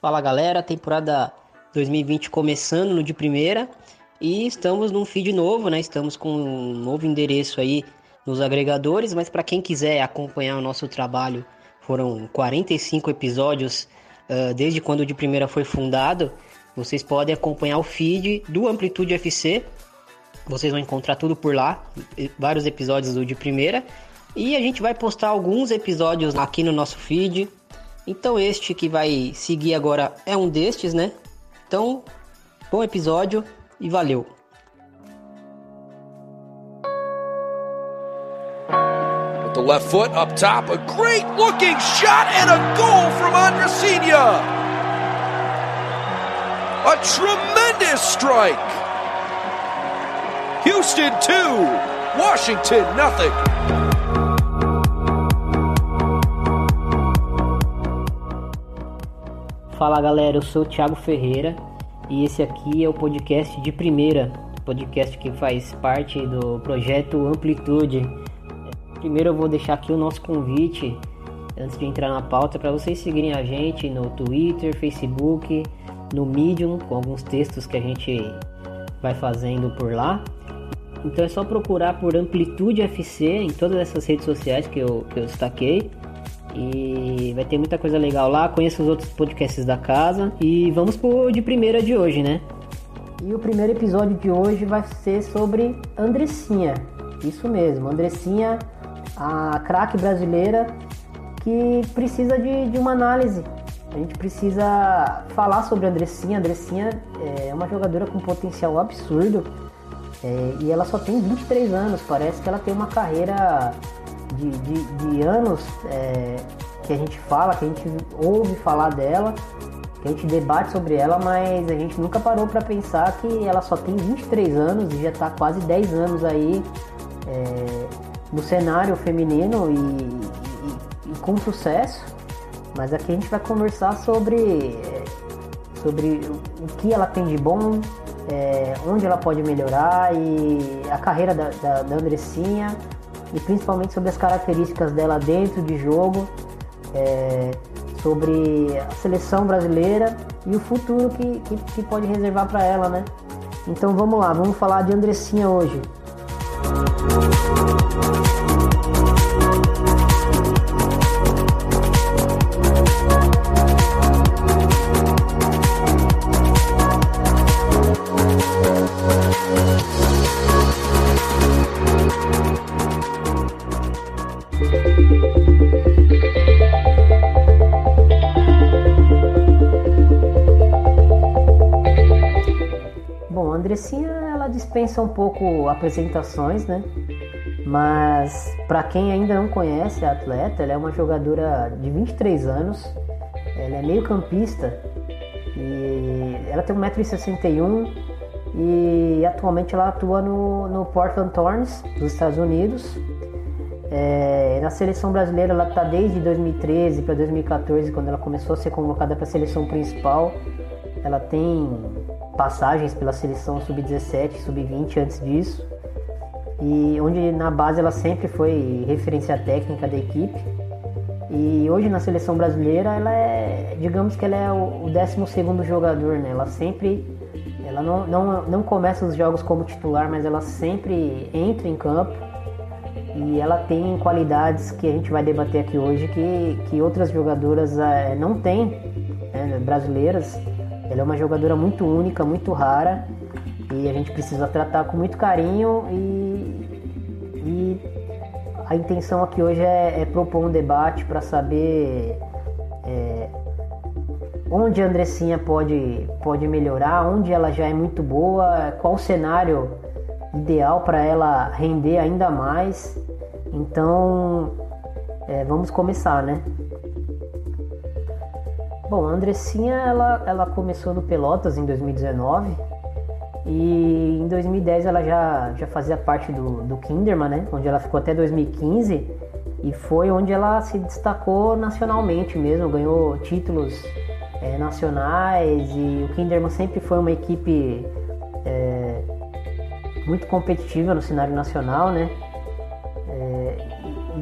Fala galera, temporada 2020 começando no de primeira e estamos num feed novo, né? Estamos com um novo endereço aí nos agregadores, mas para quem quiser acompanhar o nosso trabalho, foram 45 episódios uh, desde quando o de primeira foi fundado. Vocês podem acompanhar o feed do Amplitude FC. Vocês vão encontrar tudo por lá, vários episódios do de primeira. E a gente vai postar alguns episódios aqui no nosso feed. Então este que vai seguir agora é um destes, né? Então, bom episódio e valeu. With the left foot up top, a great looking shot and a goal from Andresinha. A tremendous strike. Houston 2, Washington nothing. Fala galera, eu sou o Thiago Ferreira e esse aqui é o podcast de primeira, podcast que faz parte do projeto Amplitude. Primeiro eu vou deixar aqui o nosso convite antes de entrar na pauta para vocês seguirem a gente no Twitter, Facebook, no Medium com alguns textos que a gente vai fazendo por lá. Então é só procurar por Amplitude FC em todas essas redes sociais que eu, que eu destaquei. E vai ter muita coisa legal lá. Conheça os outros podcasts da casa. E vamos pro de primeira de hoje, né? E o primeiro episódio de hoje vai ser sobre Andressinha. Isso mesmo, Andressinha, a craque brasileira que precisa de, de uma análise. A gente precisa falar sobre a Andressinha. A Andressinha é uma jogadora com potencial absurdo. É, e ela só tem 23 anos. Parece que ela tem uma carreira de, de, de anos é, que a gente fala, que a gente ouve falar dela, que a gente debate sobre ela, mas a gente nunca parou para pensar que ela só tem 23 anos e já está quase 10 anos aí é, no cenário feminino e, e, e, com sucesso. Mas aqui a gente vai conversar sobre, sobre o que ela tem de bom, é, onde ela pode melhorar e a carreira da, da, da Andressinha e principalmente sobre as características dela dentro de jogo, é, sobre a seleção brasileira e o futuro que, que, que pode reservar para ela, né? Então vamos lá, vamos falar de Andressinha hoje. Andressinha ela dispensa um pouco apresentações, né? Mas para quem ainda não conhece a atleta, ela é uma jogadora de 23 anos, ela é meio campista e ela tem 1,61m e atualmente ela atua no, no Portland Thorns dos Estados Unidos. É, na seleção brasileira ela está desde 2013 para 2014, quando ela começou a ser convocada para a seleção principal. Ela tem passagens pela seleção sub-17, sub-20 antes disso, e onde na base ela sempre foi referência técnica da equipe. E hoje na seleção brasileira ela é, digamos que ela é o, 12 segundo jogador, né? Ela sempre, ela não, não, não começa os jogos como titular, mas ela sempre entra em campo e ela tem qualidades que a gente vai debater aqui hoje que, que outras jogadoras é, não têm, né, brasileiras. Ela é uma jogadora muito única, muito rara e a gente precisa tratar com muito carinho e, e a intenção aqui hoje é, é propor um debate para saber é, onde a Andressinha pode, pode melhorar, onde ela já é muito boa, qual o cenário ideal para ela render ainda mais. Então, é, vamos começar, né? Bom, a Andressinha ela, ela começou no Pelotas em 2019 e em 2010 ela já, já fazia parte do, do Kinderman, né? Onde ela ficou até 2015 e foi onde ela se destacou nacionalmente mesmo, ganhou títulos é, nacionais e o Kinderman sempre foi uma equipe é, muito competitiva no cenário nacional, né?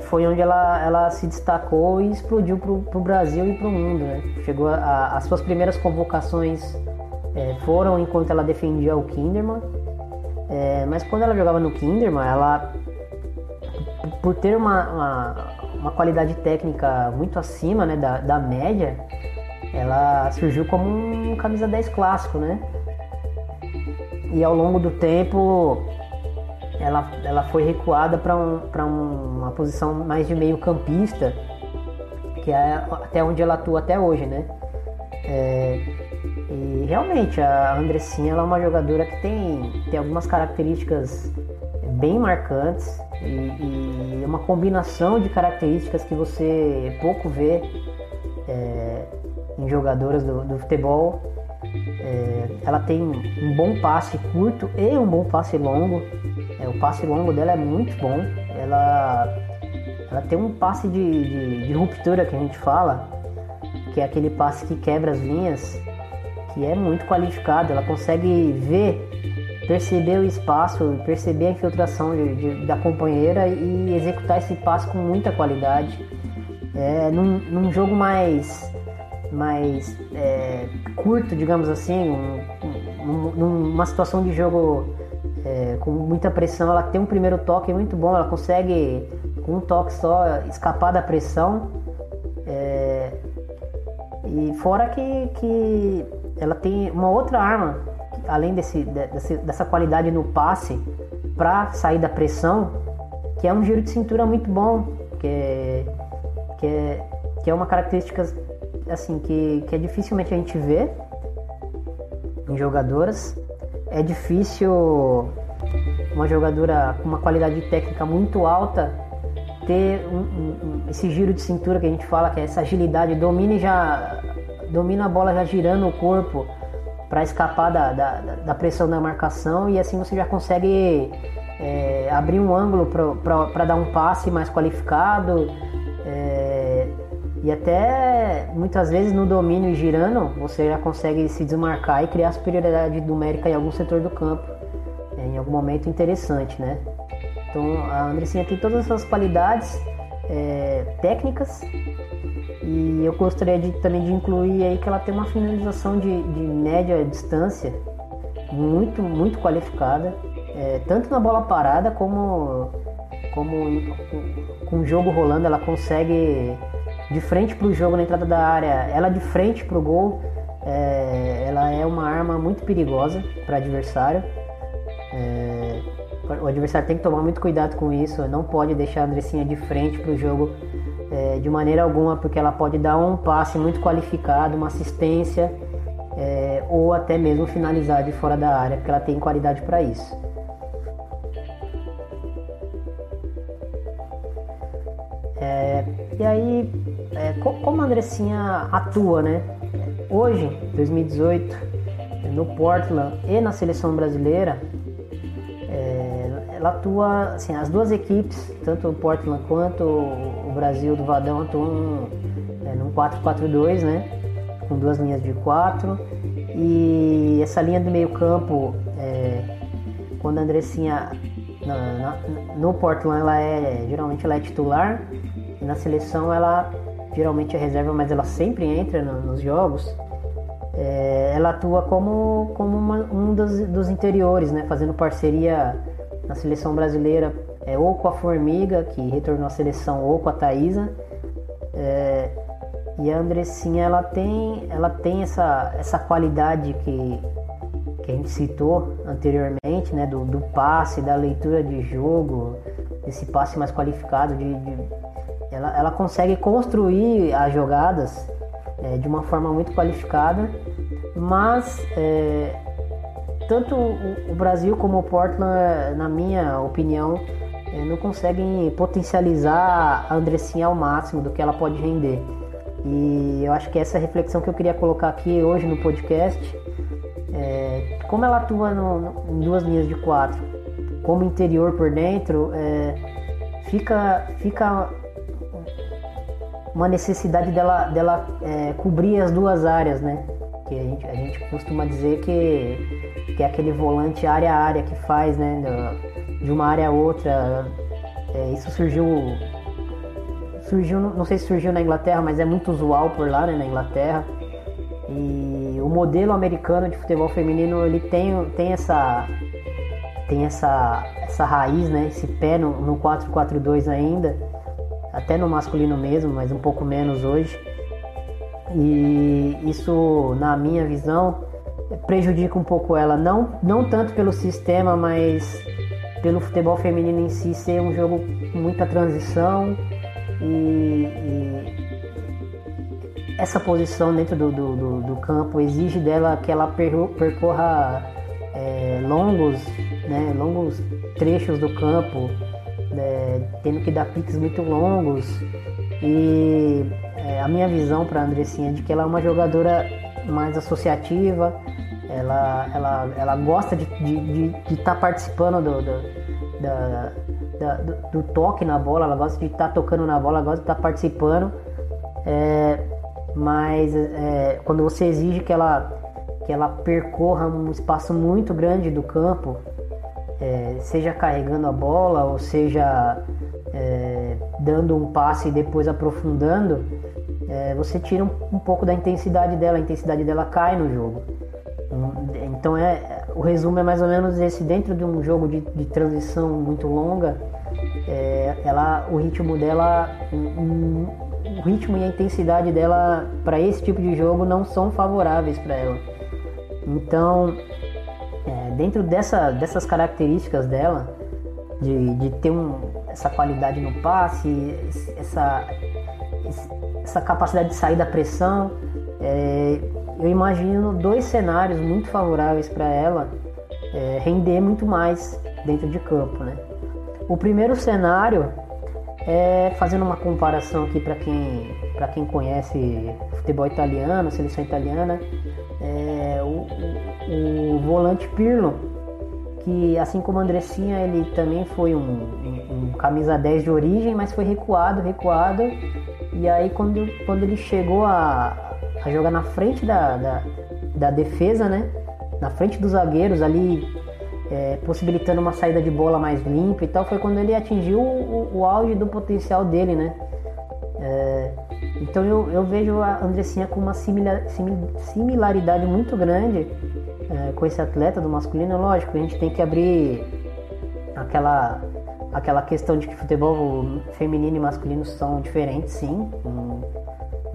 Foi onde ela, ela se destacou e explodiu para o Brasil e para o mundo. Né? Chegou a, as suas primeiras convocações é, foram enquanto ela defendia o Kinderman, é, mas quando ela jogava no Kinderman, ela por ter uma, uma, uma qualidade técnica muito acima né, da, da média, ela surgiu como um camisa 10 clássico, né? E ao longo do tempo ela, ela foi recuada para um, uma posição mais de meio campista, que é até onde ela atua até hoje, né? É, e realmente a Andressinha ela é uma jogadora que tem, tem algumas características bem marcantes e, e uma combinação de características que você pouco vê é, em jogadoras do, do futebol. É, ela tem um bom passe curto e um bom passe longo. O passe longo dela é muito bom. Ela, ela tem um passe de, de, de ruptura que a gente fala, que é aquele passe que quebra as linhas, que é muito qualificado. Ela consegue ver perceber o espaço, perceber a infiltração de, de, da companheira e executar esse passe com muita qualidade. É, num, num jogo mais, mais é, curto, digamos assim, um, um, numa situação de jogo é, com muita pressão, ela tem um primeiro toque muito bom, ela consegue com um toque só escapar da pressão. É, e fora que, que ela tem uma outra arma além desse, desse, dessa qualidade no passe para sair da pressão, que é um giro de cintura muito bom, que é, que é, que é uma característica assim que, que é dificilmente a gente vê em jogadoras. É difícil uma jogadora com uma qualidade técnica muito alta ter um, um, esse giro de cintura que a gente fala, que é essa agilidade, domina já domina a bola já girando o corpo para escapar da, da, da, pressão da marcação e assim você já consegue é, abrir um ângulo para dar um passe mais qualificado é, e até muitas vezes no domínio e girando você já consegue se desmarcar e criar superioridade numérica em algum setor do campo é, em algum momento interessante, né? Então a Andressinha tem todas essas qualidades é, técnicas e eu gostaria de, também de incluir aí que ela tem uma finalização de, de média distância muito, muito qualificada, é, tanto na bola parada como, como com o jogo rolando, ela consegue de frente para o jogo na entrada da área, ela de frente para o gol, é, ela é uma arma muito perigosa para adversário. É, o adversário tem que tomar muito cuidado com isso, não pode deixar a Andressinha de frente para o jogo é, de maneira alguma, porque ela pode dar um passe muito qualificado, uma assistência é, ou até mesmo finalizar de fora da área, porque ela tem qualidade para isso. É, e aí, é, como a Andressinha atua, né? Hoje, 2018, no Portland e na seleção brasileira, ela atua, assim, as duas equipes, tanto o Portland quanto o Brasil do Vadão atuam é, num 4-4-2, né? Com duas linhas de quatro. E essa linha do meio campo, é, quando a Andressinha na, na, no Portland ela é geralmente ela é titular e na seleção ela geralmente é reserva, mas ela sempre entra no, nos jogos. É, ela atua como, como uma, um dos, dos interiores, né, fazendo parceria na seleção brasileira é ou com a Formiga, que retornou à seleção, ou com a Thaisa. É, e a Andressinha ela tem, ela tem essa, essa qualidade que, que a gente citou anteriormente, né? Do, do passe, da leitura de jogo, desse passe mais qualificado, de, de ela, ela consegue construir as jogadas é, de uma forma muito qualificada, mas é, tanto o Brasil como o Portland, na minha opinião, eh, não conseguem potencializar a Andressinha ao máximo do que ela pode render. E eu acho que essa reflexão que eu queria colocar aqui hoje no podcast, é, como ela atua no, no, em duas linhas de quatro, como interior por dentro, é, fica, fica uma necessidade dela, dela é, cobrir as duas áreas, né? Que a gente, a gente costuma dizer que que é aquele volante área a área que faz, né, de uma área a outra. É, isso surgiu surgiu, não sei se surgiu na Inglaterra, mas é muito usual por lá, né, na Inglaterra. E o modelo americano de futebol feminino ele tem, tem essa tem essa, essa raiz, né, esse pé no, no 4-4-2 ainda, até no masculino mesmo, mas um pouco menos hoje. E isso, na minha visão, prejudica um pouco ela, não, não tanto pelo sistema, mas pelo futebol feminino em si ser um jogo com muita transição e, e essa posição dentro do, do, do, do, campo exige dela que ela percorra é, longos, né, longos trechos do campo, é, tendo que dar piques muito longos. E é, a minha visão para a Andressinha é de que ela é uma jogadora mais associativa, ela, ela, ela gosta de estar de, de, de tá participando do, do, da, da, do, do, toque na bola, ela gosta de estar tá tocando na bola, ela gosta de estar tá participando. É, mas é, quando você exige que ela, que ela percorra um espaço muito grande do campo, é, seja carregando a bola ou seja é, dando um passe e depois aprofundando, é, você tira um, um pouco da intensidade dela, a intensidade dela cai no jogo. Então é o resumo é mais ou menos esse dentro de um jogo de, de transição muito longa, é, ela o ritmo dela um, o ritmo e a intensidade dela para esse tipo de jogo não são favoráveis para ela. Então dentro dessa, dessas características dela de, de ter um, essa qualidade no passe, essa, essa capacidade de sair da pressão, é, eu imagino dois cenários muito favoráveis para ela é, render muito mais dentro de campo. Né? O primeiro cenário é fazendo uma comparação aqui para quem, quem conhece futebol italiano, seleção italiana, é, o, o, volante Pirlo, que assim como Andressinha, ele também foi um, um, um camisa 10 de origem, mas foi recuado, recuado, e aí quando, quando ele chegou a, a jogar na frente da, da, da defesa, né? Na frente dos zagueiros ali, é, possibilitando uma saída de bola mais limpa e tal, foi quando ele atingiu o, o auge do potencial dele, né? É, então eu, eu, vejo a Andressinha com uma similar, similaridade muito grande é, com esse atleta do masculino. Lógico, a gente tem que abrir aquela, aquela questão de que futebol feminino e masculino são diferentes, sim. Um,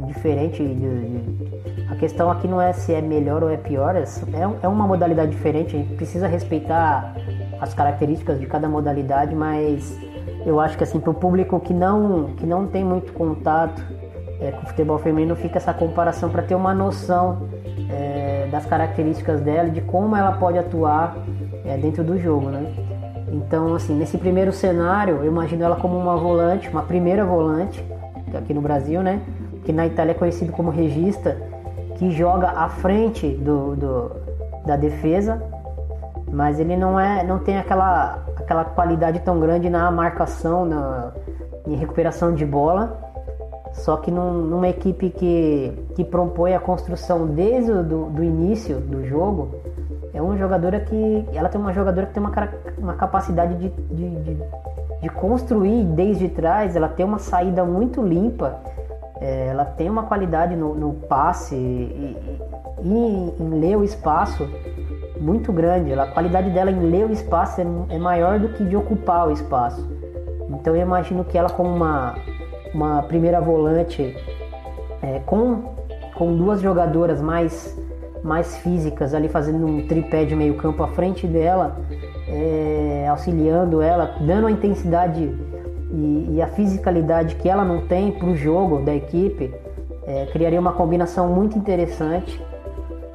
diferente. De, de, a questão aqui não é se é melhor ou é pior, é, é uma modalidade diferente. A gente precisa respeitar as características de cada modalidade, mas eu acho que assim para o público que não que não tem muito contato é, com o futebol feminino fica essa comparação para ter uma noção é, das características dela, de como ela pode atuar é, dentro do jogo, né? Então, assim, nesse primeiro cenário, eu imagino ela como uma volante, uma primeira volante, aqui no Brasil, né? que na Itália é conhecido como regista, que joga à frente do, do, da defesa, mas ele não é, não tem aquela, aquela qualidade tão grande na marcação, na em recuperação de bola. Só que num, numa equipe que, que propõe a construção desde o do, do início do jogo, é uma jogadora que ela tem uma jogadora que tem uma, uma capacidade de, de, de, de construir desde trás, ela tem uma saída muito limpa é, ela tem uma qualidade no, no passe e, e, e, em ler o espaço muito grande. A qualidade dela em ler o espaço é, é maior do que de ocupar o espaço. Então eu imagino que ela como uma, uma primeira volante é, com, com duas jogadoras mais, mais físicas ali fazendo um tripé de meio campo à frente dela, é, auxiliando ela, dando a intensidade e, e a fisicalidade que ela não tem para o jogo da equipe, é, criaria uma combinação muito interessante.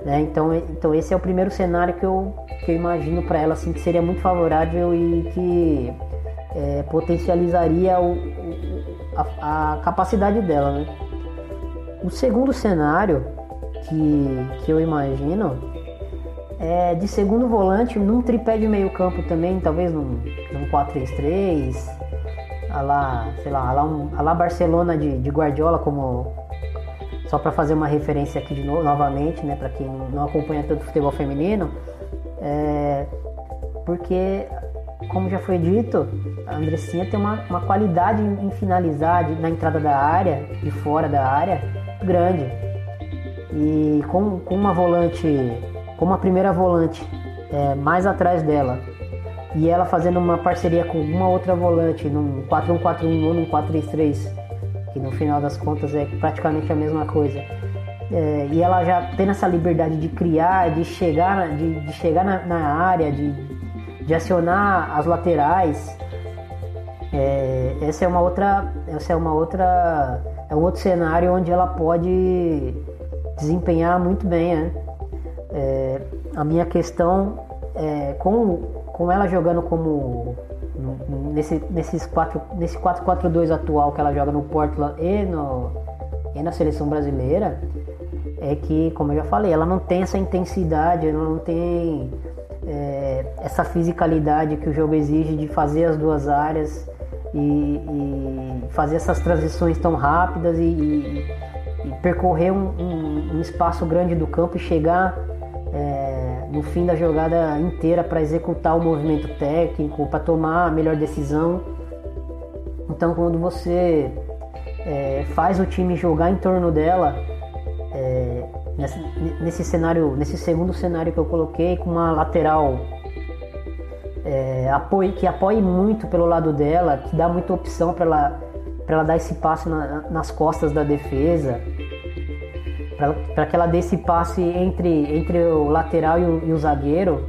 Né? Então, então esse é o primeiro cenário que eu, que eu imagino para ela assim, que seria muito favorável e que é, potencializaria o, a, a, capacidade dela. Né? O segundo cenário que, que eu imagino é de segundo volante num tripé de meio campo também, talvez num, num 4-3-3, a lá, sei lá, a lá, um, a lá Barcelona de, de Guardiola, como só para fazer uma referência aqui de novo, novamente, né, para quem não acompanha tanto futebol feminino, é, porque como já foi dito, a Andressinha tem uma, uma qualidade em finalizar na entrada da área, de fora da área, grande. E com, com uma volante, com uma primeira volante é, mais atrás dela, e ela fazendo uma parceria com uma outra volante num 4-1-4-1 ou num 4-3-3, que no final das contas é praticamente a mesma coisa. É, e ela já tendo essa liberdade de criar, de chegar, de, de chegar na, na, área, de, de acionar as laterais. É, essa é uma outra, essa é uma outra, é um outro cenário onde ela pode desempenhar muito bem. Né? É, a minha questão é, com com ela jogando como nesse nesses quatro nesse 4-4-2 atual que ela joga no Portland e no e na seleção brasileira é que como eu já falei ela não tem essa intensidade ela não tem é, essa fisicalidade que o jogo exige de fazer as duas áreas e, e fazer essas transições tão rápidas e, e, e percorrer um, um, um, espaço grande do campo e chegar é, no fim da jogada inteira para executar o movimento técnico, para tomar a melhor decisão. Então, quando você é, faz o time jogar em torno dela, é, nesse, nesse, cenário, nesse segundo cenário que eu coloquei, com uma lateral é, apoie, que apoie muito pelo lado dela, que dá muita opção para ela, ela dar esse passe na, nas costas da defesa para que ela dê esse passe entre, entre o lateral e o, e o zagueiro,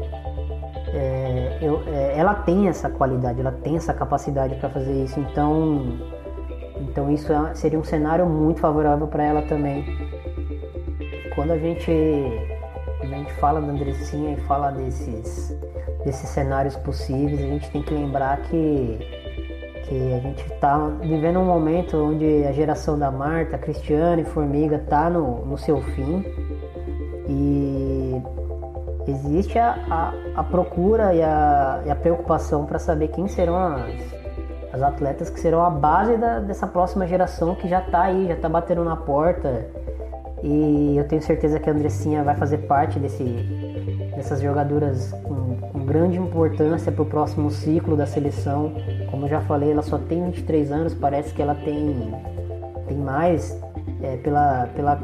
é, eu, é, ela tem essa qualidade, ela tem essa capacidade para fazer isso. Então, então isso é, seria um cenário muito favorável para ela também. Quando a gente, a gente fala da Andressinha e fala desses, desses cenários possíveis, a gente tem que lembrar que que a gente está vivendo um momento onde a geração da Marta, Cristiane, Formiga está no, no seu fim. E existe a, a, a procura e a, e a preocupação para saber quem serão as, as atletas que serão a base da, dessa próxima geração que já está aí, já está batendo na porta. E eu tenho certeza que a Andressinha vai fazer parte desse, dessas jogadoras com grande importância para o próximo ciclo da seleção. Como eu já falei, ela só tem 23 anos, parece que ela tem, tem mais é, pela, pela,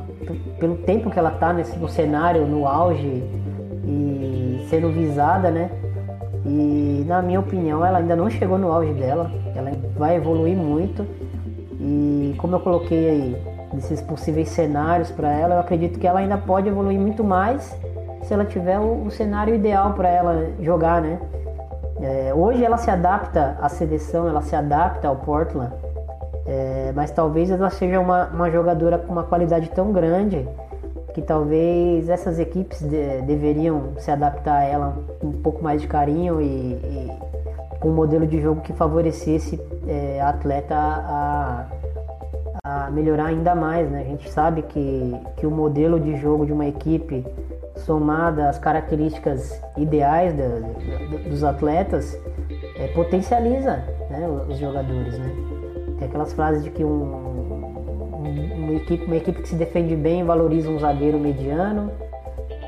pelo tempo que ela está no cenário, no auge e sendo visada, né? E na minha opinião, ela ainda não chegou no auge dela, ela vai evoluir muito. E como eu coloquei aí, desses possíveis cenários para ela, eu acredito que ela ainda pode evoluir muito mais se ela tiver o, o cenário ideal para ela jogar, né? É, hoje ela se adapta à seleção, ela se adapta ao Portland, é, mas talvez ela seja uma, uma jogadora com uma qualidade tão grande que talvez essas equipes de, deveriam se adaptar a ela com um pouco mais de carinho e, e com um modelo de jogo que favorecesse é, a atleta a, a, melhorar ainda mais. Né? A gente sabe que, que o modelo de jogo de uma equipe somada às características ideais da, da, dos atletas, é, potencializa né, os jogadores. Né? Tem aquelas frases de que um, um, uma, equipe, uma equipe que se defende bem valoriza um zagueiro mediano.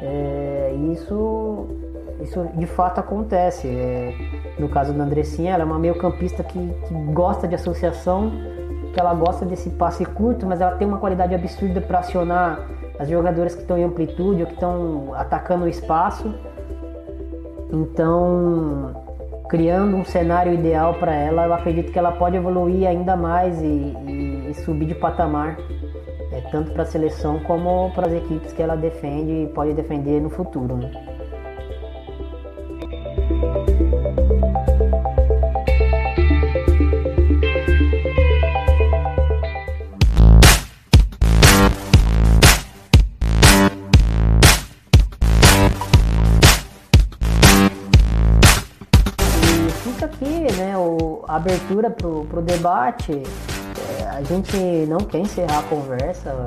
É, isso, isso de fato acontece. É, no caso da Andressinha, ela é uma meio-campista que, que gosta de associação, que ela gosta desse passe curto, mas ela tem uma qualidade absurda para acionar as jogadoras que estão em amplitude ou que estão atacando o espaço. Então, criando um cenário ideal para ela, eu acredito que ela pode evoluir ainda mais e, e, e subir de patamar, é, tanto para a seleção como para as equipes que ela defende e pode defender no futuro. Né? Abertura pro, pro debate. É, a gente não quer encerrar a conversa.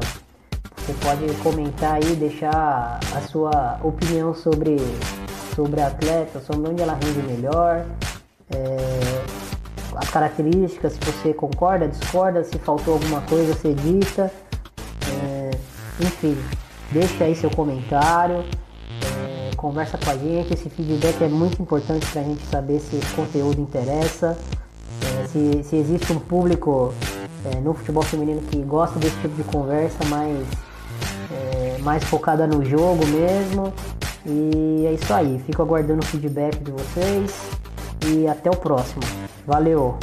Você pode comentar aí, deixar a sua opinião sobre, sobre a atleta, sobre onde ela rende melhor, é, as características, se você concorda, discorda, se faltou alguma coisa, você dita. É, enfim, deixa aí seu comentário. É, conversa com a gente. Esse feedback é muito importante para a gente saber se esse conteúdo interessa, se, se existe um público é, no futebol feminino que gosta desse tipo de conversa mais, é, mais focada no jogo mesmo. E é isso aí. Fico aguardando o feedback de vocês e até o próximo. Valeu!